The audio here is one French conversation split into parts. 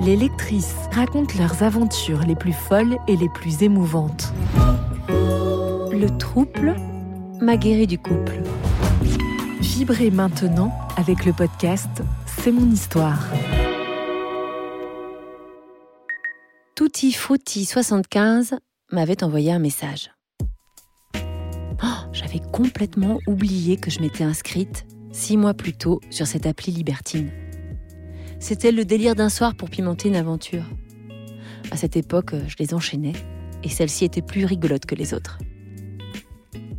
Les lectrices racontent leurs aventures les plus folles et les plus émouvantes. Le trouble m'a guéri du couple. Vibrez maintenant avec le podcast C'est mon histoire. Tutti Frutti 75 m'avait envoyé un message. Oh, J'avais complètement oublié que je m'étais inscrite six mois plus tôt sur cette appli libertine. C'était le délire d'un soir pour pimenter une aventure. À cette époque, je les enchaînais et celle-ci était plus rigolote que les autres.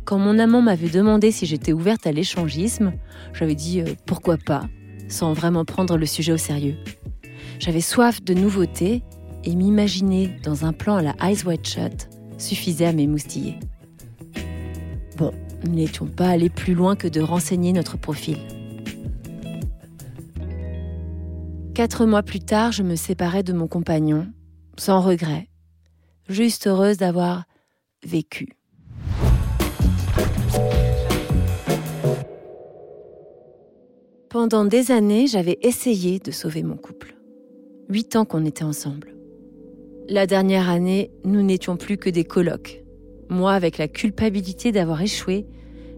Quand mon amant m'avait demandé si j'étais ouverte à l'échangisme, j'avais dit euh, pourquoi pas, sans vraiment prendre le sujet au sérieux. J'avais soif de nouveautés et m'imaginer dans un plan à la Eyes Wide Shut suffisait à m'émoustiller. Bon, nous n'étions pas allés plus loin que de renseigner notre profil. Quatre mois plus tard, je me séparais de mon compagnon, sans regret, juste heureuse d'avoir vécu. Pendant des années, j'avais essayé de sauver mon couple. Huit ans qu'on était ensemble. La dernière année, nous n'étions plus que des colocs. Moi avec la culpabilité d'avoir échoué,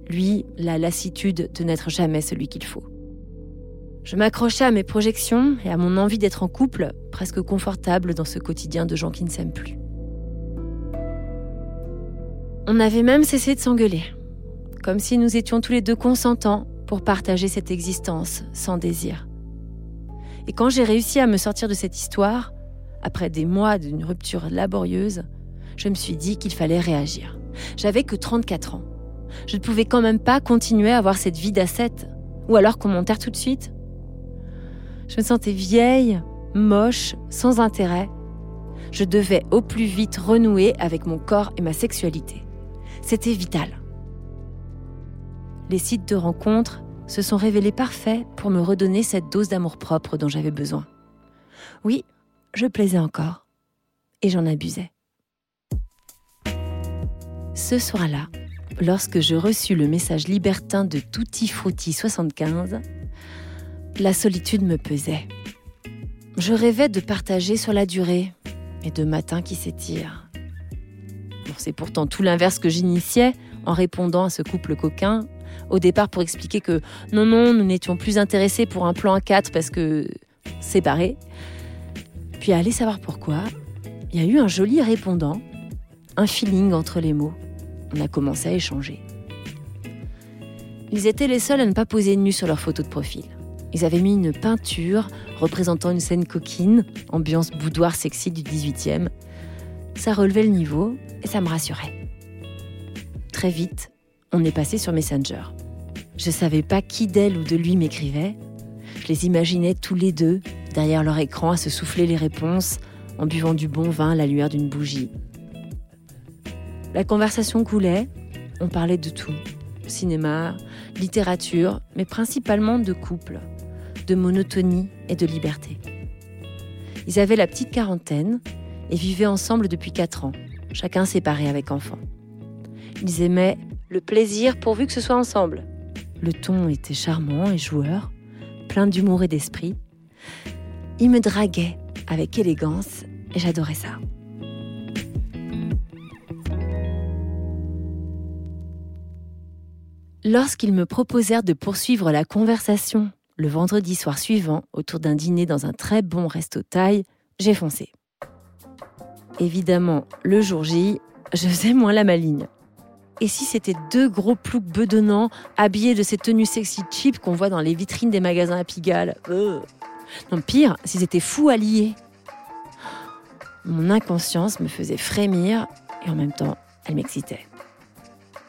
lui la lassitude de n'être jamais celui qu'il faut. Je m'accrochais à mes projections et à mon envie d'être en couple, presque confortable dans ce quotidien de gens qui ne s'aiment plus. On avait même cessé de s'engueuler, comme si nous étions tous les deux consentants pour partager cette existence sans désir. Et quand j'ai réussi à me sortir de cette histoire, après des mois d'une rupture laborieuse, je me suis dit qu'il fallait réagir. J'avais que 34 ans. Je ne pouvais quand même pas continuer à avoir cette vie d'ascète. Ou alors qu'on m'enterre tout de suite. Je me sentais vieille, moche, sans intérêt. Je devais au plus vite renouer avec mon corps et ma sexualité. C'était vital. Les sites de rencontres se sont révélés parfaits pour me redonner cette dose d'amour-propre dont j'avais besoin. Oui, je plaisais encore. Et j'en abusais. Ce soir-là, lorsque je reçus le message libertin de Tutti Frutti 75, la solitude me pesait. Je rêvais de partager sur la durée et de matins qui s'étirent. C'est pourtant tout l'inverse que j'initiais en répondant à ce couple coquin, au départ pour expliquer que non, non, nous n'étions plus intéressés pour un plan à quatre parce que séparés. Puis aller savoir pourquoi, il y a eu un joli répondant, un feeling entre les mots. On a commencé à échanger. Ils étaient les seuls à ne pas poser nu sur leur photo de profil. Ils avaient mis une peinture représentant une scène coquine, ambiance boudoir sexy du 18e. Ça relevait le niveau et ça me rassurait. Très vite, on est passé sur Messenger. Je savais pas qui d'elle ou de lui m'écrivait. Je les imaginais tous les deux, derrière leur écran, à se souffler les réponses, en buvant du bon vin à la lueur d'une bougie. La conversation coulait, on parlait de tout. Cinéma, littérature, mais principalement de couple, de monotonie et de liberté. Ils avaient la petite quarantaine et vivaient ensemble depuis quatre ans, chacun séparé avec enfant. Ils aimaient le plaisir pourvu que ce soit ensemble. Le ton était charmant et joueur, plein d'humour et d'esprit. Ils me draguaient avec élégance et j'adorais ça. Lorsqu'ils me proposèrent de poursuivre la conversation le vendredi soir suivant autour d'un dîner dans un très bon resto taille, j'ai foncé. Évidemment, le jour J, je faisais moins la maligne. Et si c'était deux gros ploucs bedonnants, habillés de ces tenues sexy cheap qu'on voit dans les vitrines des magasins à Pigalle euh. Non, pire, s'ils étaient fous alliés. Mon inconscience me faisait frémir et en même temps, elle m'excitait.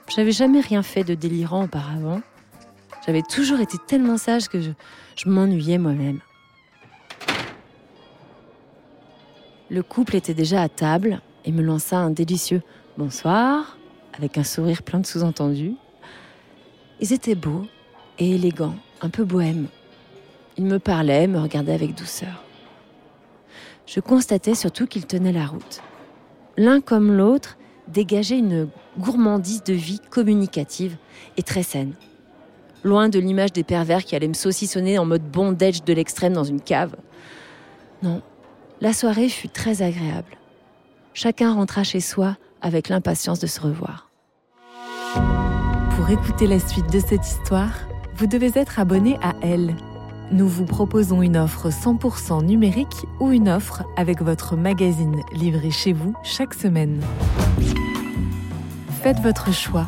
J'avais jamais rien fait de délirant auparavant. J'avais toujours été tellement sage que je, m'ennuyais moi-même. Le couple était déjà à table et me lança un délicieux bonsoir avec un sourire plein de sous-entendus. Ils étaient beaux et élégants, un peu bohèmes. Ils me parlaient, me regardaient avec douceur. Je constatais surtout qu'ils tenaient la route. L'un comme l'autre dégageait une gourmandise de vie communicative et très saine. Loin de l'image des pervers qui allaient me saucissonner en mode bondage de l'extrême dans une cave. Non, la soirée fut très agréable. Chacun rentra chez soi avec l'impatience de se revoir. Pour écouter la suite de cette histoire, vous devez être abonné à Elle. Nous vous proposons une offre 100% numérique ou une offre avec votre magazine livré chez vous chaque semaine. Faites votre choix